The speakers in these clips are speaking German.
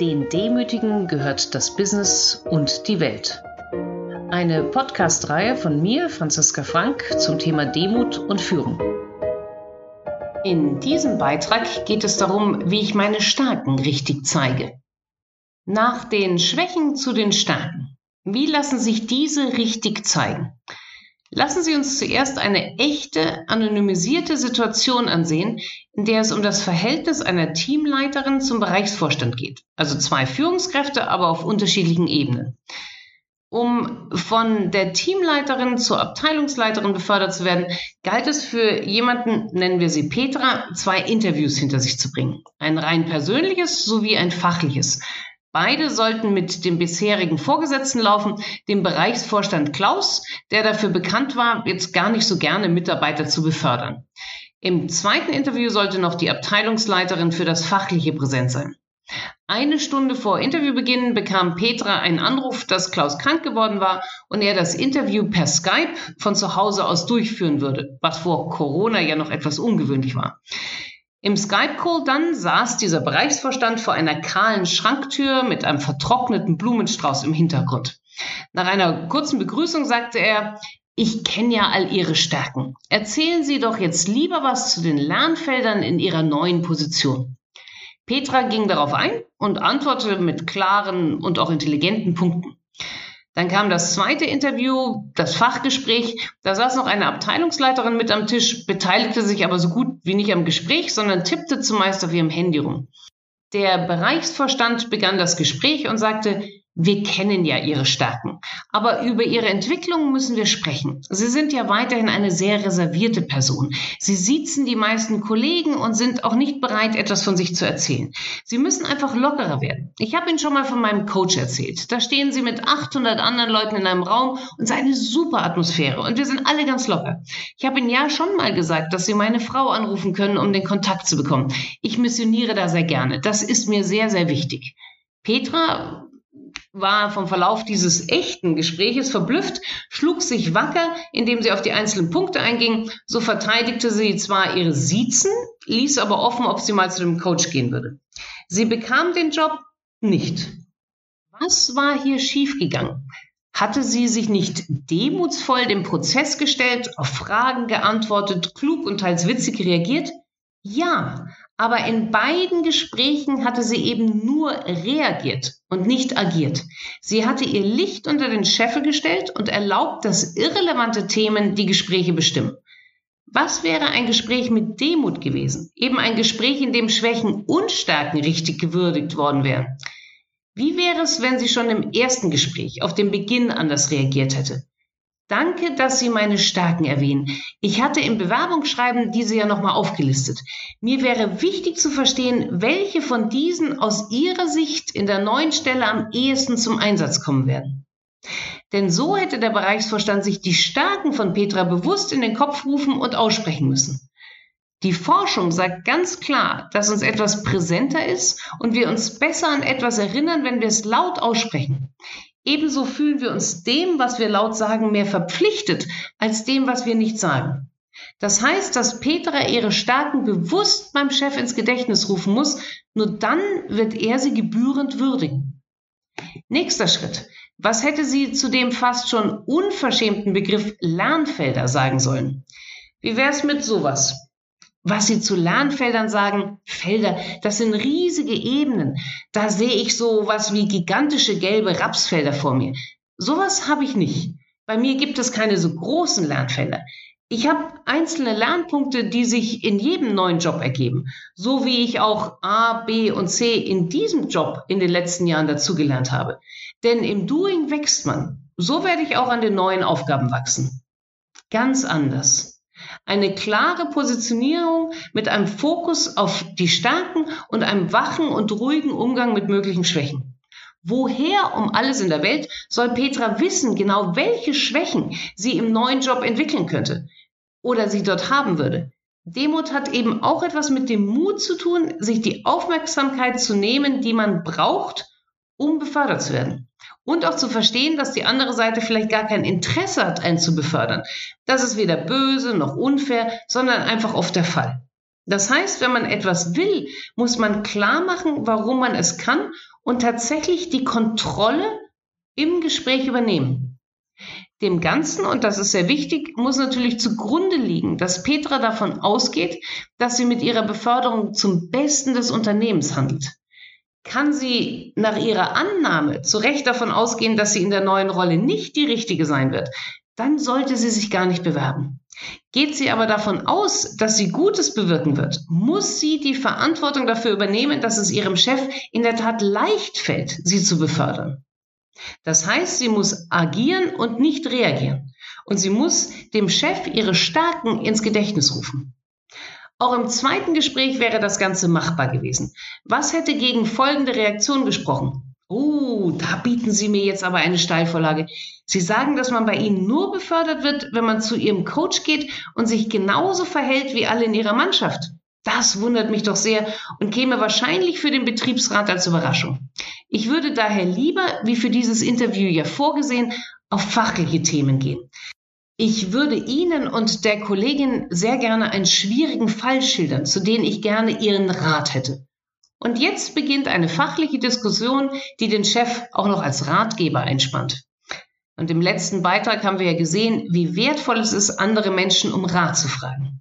Den Demütigen gehört das Business und die Welt. Eine Podcast-Reihe von mir, Franziska Frank, zum Thema Demut und Führung. In diesem Beitrag geht es darum, wie ich meine Stärken richtig zeige. Nach den Schwächen zu den Stärken. Wie lassen sich diese richtig zeigen? Lassen Sie uns zuerst eine echte, anonymisierte Situation ansehen, in der es um das Verhältnis einer Teamleiterin zum Bereichsvorstand geht. Also zwei Führungskräfte, aber auf unterschiedlichen Ebenen. Um von der Teamleiterin zur Abteilungsleiterin befördert zu werden, galt es für jemanden, nennen wir sie Petra, zwei Interviews hinter sich zu bringen. Ein rein persönliches sowie ein fachliches. Beide sollten mit dem bisherigen Vorgesetzten laufen, dem Bereichsvorstand Klaus, der dafür bekannt war, jetzt gar nicht so gerne Mitarbeiter zu befördern. Im zweiten Interview sollte noch die Abteilungsleiterin für das Fachliche präsent sein. Eine Stunde vor Interviewbeginn bekam Petra einen Anruf, dass Klaus krank geworden war und er das Interview per Skype von zu Hause aus durchführen würde, was vor Corona ja noch etwas ungewöhnlich war. Im Skype-Call dann saß dieser Bereichsvorstand vor einer kahlen Schranktür mit einem vertrockneten Blumenstrauß im Hintergrund. Nach einer kurzen Begrüßung sagte er, ich kenne ja all Ihre Stärken. Erzählen Sie doch jetzt lieber was zu den Lernfeldern in Ihrer neuen Position. Petra ging darauf ein und antwortete mit klaren und auch intelligenten Punkten. Dann kam das zweite Interview, das Fachgespräch. Da saß noch eine Abteilungsleiterin mit am Tisch, beteiligte sich aber so gut wie nicht am Gespräch, sondern tippte zumeist auf ihrem Handy rum. Der Bereichsvorstand begann das Gespräch und sagte, wir kennen ja Ihre Stärken, aber über Ihre Entwicklung müssen wir sprechen. Sie sind ja weiterhin eine sehr reservierte Person. Sie siezen die meisten Kollegen und sind auch nicht bereit, etwas von sich zu erzählen. Sie müssen einfach lockerer werden. Ich habe Ihnen schon mal von meinem Coach erzählt. Da stehen Sie mit 800 anderen Leuten in einem Raum und es ist eine super Atmosphäre und wir sind alle ganz locker. Ich habe Ihnen ja schon mal gesagt, dass Sie meine Frau anrufen können, um den Kontakt zu bekommen. Ich missioniere da sehr gerne. Das ist mir sehr, sehr wichtig. Petra war vom Verlauf dieses echten Gespräches verblüfft, schlug sich wacker, indem sie auf die einzelnen Punkte einging. So verteidigte sie zwar ihre Siezen, ließ aber offen, ob sie mal zu dem Coach gehen würde. Sie bekam den Job nicht. Was war hier schiefgegangen? Hatte sie sich nicht demutsvoll dem Prozess gestellt, auf Fragen geantwortet, klug und teils witzig reagiert? Ja, aber in beiden Gesprächen hatte sie eben nur reagiert und nicht agiert. Sie hatte ihr Licht unter den Scheffel gestellt und erlaubt, dass irrelevante Themen die Gespräche bestimmen. Was wäre ein Gespräch mit Demut gewesen? Eben ein Gespräch, in dem Schwächen und Stärken richtig gewürdigt worden wären. Wie wäre es, wenn sie schon im ersten Gespräch auf den Beginn anders reagiert hätte? Danke, dass Sie meine Stärken erwähnen. Ich hatte im Bewerbungsschreiben diese ja nochmal aufgelistet. Mir wäre wichtig zu verstehen, welche von diesen aus Ihrer Sicht in der neuen Stelle am ehesten zum Einsatz kommen werden. Denn so hätte der Bereichsvorstand sich die Stärken von Petra bewusst in den Kopf rufen und aussprechen müssen. Die Forschung sagt ganz klar, dass uns etwas präsenter ist und wir uns besser an etwas erinnern, wenn wir es laut aussprechen. Ebenso fühlen wir uns dem, was wir laut sagen, mehr verpflichtet, als dem, was wir nicht sagen. Das heißt, dass Petra ihre Stärken bewusst beim Chef ins Gedächtnis rufen muss, nur dann wird er sie gebührend würdigen. Nächster Schritt. Was hätte sie zu dem fast schon unverschämten Begriff Lernfelder sagen sollen? Wie wäre es mit sowas? Was sie zu Lernfeldern sagen, Felder, das sind riesige Ebenen. Da sehe ich so was wie gigantische gelbe Rapsfelder vor mir. Sowas habe ich nicht. Bei mir gibt es keine so großen Lernfelder. Ich habe einzelne Lernpunkte, die sich in jedem neuen Job ergeben, so wie ich auch A, B und C in diesem Job in den letzten Jahren dazugelernt habe. Denn im Doing wächst man. So werde ich auch an den neuen Aufgaben wachsen. Ganz anders. Eine klare Positionierung mit einem Fokus auf die Stärken und einem wachen und ruhigen Umgang mit möglichen Schwächen. Woher um alles in der Welt soll Petra wissen, genau welche Schwächen sie im neuen Job entwickeln könnte oder sie dort haben würde? Demut hat eben auch etwas mit dem Mut zu tun, sich die Aufmerksamkeit zu nehmen, die man braucht, um befördert zu werden. Und auch zu verstehen, dass die andere Seite vielleicht gar kein Interesse hat, einen zu befördern. Das ist weder böse noch unfair, sondern einfach oft der Fall. Das heißt, wenn man etwas will, muss man klar machen, warum man es kann und tatsächlich die Kontrolle im Gespräch übernehmen. Dem Ganzen, und das ist sehr wichtig, muss natürlich zugrunde liegen, dass Petra davon ausgeht, dass sie mit ihrer Beförderung zum Besten des Unternehmens handelt. Kann sie nach ihrer Annahme zu Recht davon ausgehen, dass sie in der neuen Rolle nicht die richtige sein wird, dann sollte sie sich gar nicht bewerben. Geht sie aber davon aus, dass sie Gutes bewirken wird, muss sie die Verantwortung dafür übernehmen, dass es ihrem Chef in der Tat leicht fällt, sie zu befördern. Das heißt, sie muss agieren und nicht reagieren. Und sie muss dem Chef ihre Stärken ins Gedächtnis rufen. Auch im zweiten Gespräch wäre das Ganze machbar gewesen. Was hätte gegen folgende Reaktion gesprochen? Oh, da bieten Sie mir jetzt aber eine Steilvorlage. Sie sagen, dass man bei Ihnen nur befördert wird, wenn man zu Ihrem Coach geht und sich genauso verhält wie alle in Ihrer Mannschaft. Das wundert mich doch sehr und käme wahrscheinlich für den Betriebsrat als Überraschung. Ich würde daher lieber, wie für dieses Interview ja vorgesehen, auf fachliche Themen gehen. Ich würde Ihnen und der Kollegin sehr gerne einen schwierigen Fall schildern, zu dem ich gerne Ihren Rat hätte. Und jetzt beginnt eine fachliche Diskussion, die den Chef auch noch als Ratgeber einspannt. Und im letzten Beitrag haben wir ja gesehen, wie wertvoll es ist, andere Menschen um Rat zu fragen.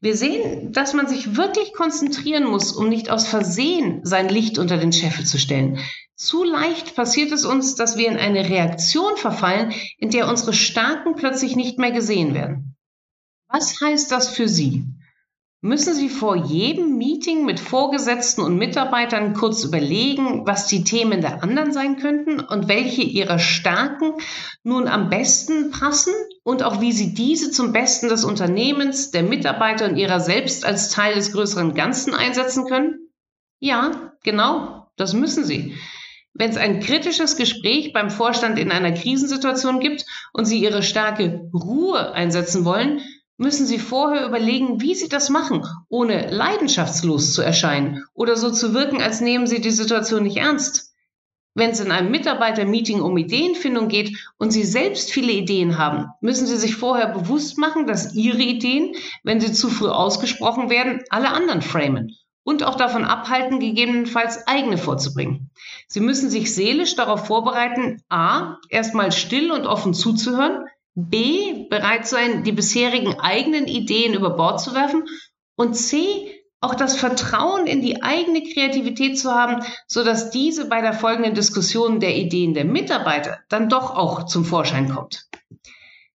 Wir sehen, dass man sich wirklich konzentrieren muss, um nicht aus Versehen sein Licht unter den Scheffel zu stellen. Zu leicht passiert es uns, dass wir in eine Reaktion verfallen, in der unsere Starken plötzlich nicht mehr gesehen werden. Was heißt das für Sie? Müssen Sie vor jedem Meeting mit Vorgesetzten und Mitarbeitern kurz überlegen, was die Themen der anderen sein könnten und welche ihrer Stärken nun am besten passen und auch wie Sie diese zum Besten des Unternehmens, der Mitarbeiter und ihrer selbst als Teil des größeren Ganzen einsetzen können? Ja, genau, das müssen Sie. Wenn es ein kritisches Gespräch beim Vorstand in einer Krisensituation gibt und Sie Ihre starke Ruhe einsetzen wollen, müssen Sie vorher überlegen, wie Sie das machen, ohne leidenschaftslos zu erscheinen oder so zu wirken, als nehmen Sie die Situation nicht ernst. Wenn es in einem Mitarbeitermeeting um Ideenfindung geht und Sie selbst viele Ideen haben, müssen Sie sich vorher bewusst machen, dass Ihre Ideen, wenn sie zu früh ausgesprochen werden, alle anderen framen und auch davon abhalten, gegebenenfalls eigene vorzubringen. Sie müssen sich seelisch darauf vorbereiten, a, erstmal still und offen zuzuhören, B, bereit sein, die bisherigen eigenen Ideen über Bord zu werfen und C, auch das Vertrauen in die eigene Kreativität zu haben, so dass diese bei der folgenden Diskussion der Ideen der Mitarbeiter dann doch auch zum Vorschein kommt.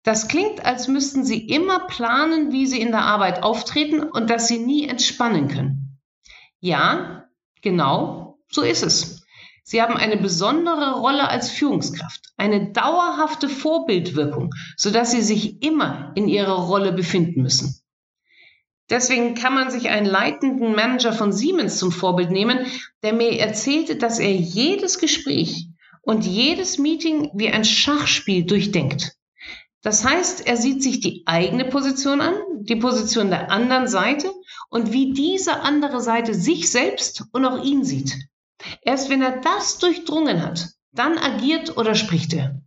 Das klingt, als müssten Sie immer planen, wie Sie in der Arbeit auftreten und dass Sie nie entspannen können. Ja, genau, so ist es. Sie haben eine besondere Rolle als Führungskraft, eine dauerhafte Vorbildwirkung, sodass Sie sich immer in Ihrer Rolle befinden müssen. Deswegen kann man sich einen leitenden Manager von Siemens zum Vorbild nehmen, der mir erzählte, dass er jedes Gespräch und jedes Meeting wie ein Schachspiel durchdenkt. Das heißt, er sieht sich die eigene Position an, die Position der anderen Seite und wie diese andere Seite sich selbst und auch ihn sieht. Erst wenn er das durchdrungen hat, dann agiert oder spricht er.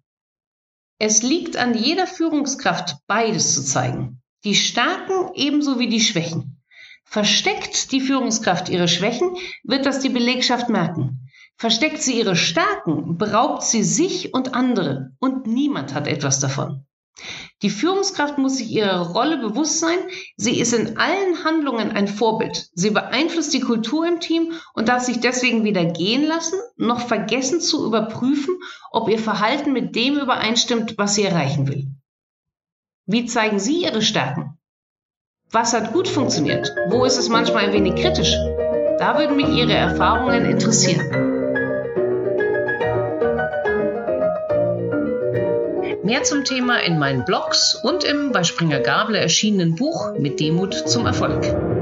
Es liegt an jeder Führungskraft, beides zu zeigen. Die Starken ebenso wie die Schwächen. Versteckt die Führungskraft ihre Schwächen, wird das die Belegschaft merken. Versteckt sie ihre Starken, beraubt sie sich und andere und niemand hat etwas davon. Die Führungskraft muss sich ihrer Rolle bewusst sein. Sie ist in allen Handlungen ein Vorbild. Sie beeinflusst die Kultur im Team und darf sich deswegen weder gehen lassen, noch vergessen zu überprüfen, ob ihr Verhalten mit dem übereinstimmt, was sie erreichen will. Wie zeigen Sie Ihre Stärken? Was hat gut funktioniert? Wo ist es manchmal ein wenig kritisch? Da würden mich Ihre Erfahrungen interessieren. Mehr zum Thema in meinen Blogs und im bei Springer Gabler erschienenen Buch Mit Demut zum Erfolg.